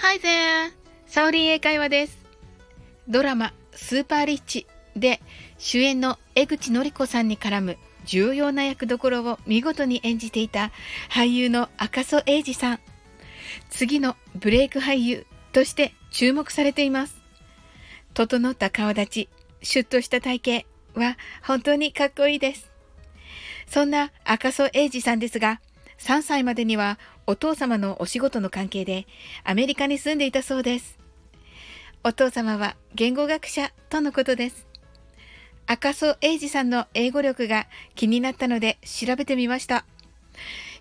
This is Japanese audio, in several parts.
Hi there! サオリン英会話です。ドラマスーパーリッチで主演の江口のり子さんに絡む重要な役どころを見事に演じていた俳優の赤楚衛二さん。次のブレイク俳優として注目されています。整った顔立ち、シュッとした体型は本当にかっこいいです。そんな赤楚衛二さんですが、3歳までにはお父様のお仕事の関係でアメリカに住んでいたそうです。お父様は言語学者とのことです。赤楚衛二さんの英語力が気になったので調べてみました。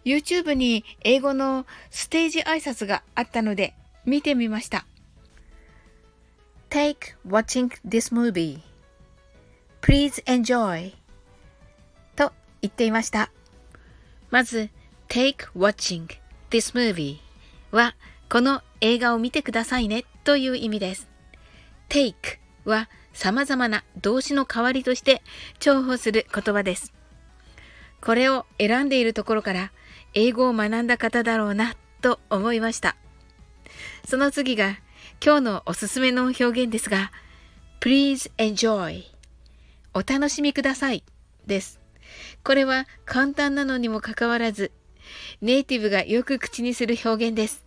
YouTube に英語のステージ挨拶があったので見てみました。Take watching this movie. Please enjoy. と言っていました。まず、take watching this movie はこの映画を見てくださいねという意味です。take は様々な動詞の代わりとして重宝する言葉です。これを選んでいるところから英語を学んだ方だろうなと思いました。その次が今日のおすすめの表現ですが please enjoy お楽しみくださいです。これは簡単なのにもかかわらずネイティブがよく口にする表現です。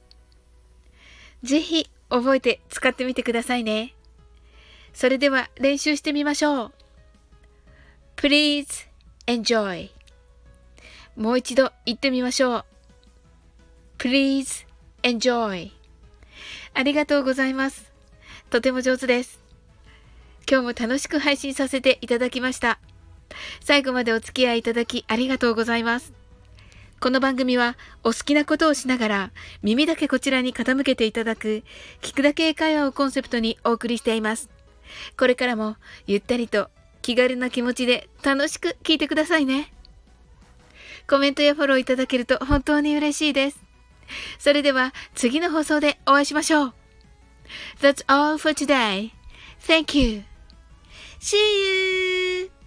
ぜひ覚えて使ってみてくださいね。それでは練習してみましょう。Please enjoy もう一度言ってみましょう。Please enjoy ありがとうございます。とても上手です。今日も楽しく配信させていただきました。最後までお付き合いいただきありがとうございます。この番組はお好きなことをしながら耳だけこちらに傾けていただく聞くだけ英会話をコンセプトにお送りしています。これからもゆったりと気軽な気持ちで楽しく聞いてくださいね。コメントやフォローいただけると本当に嬉しいです。それでは次の放送でお会いしましょう。That's all for today. Thank you. See you!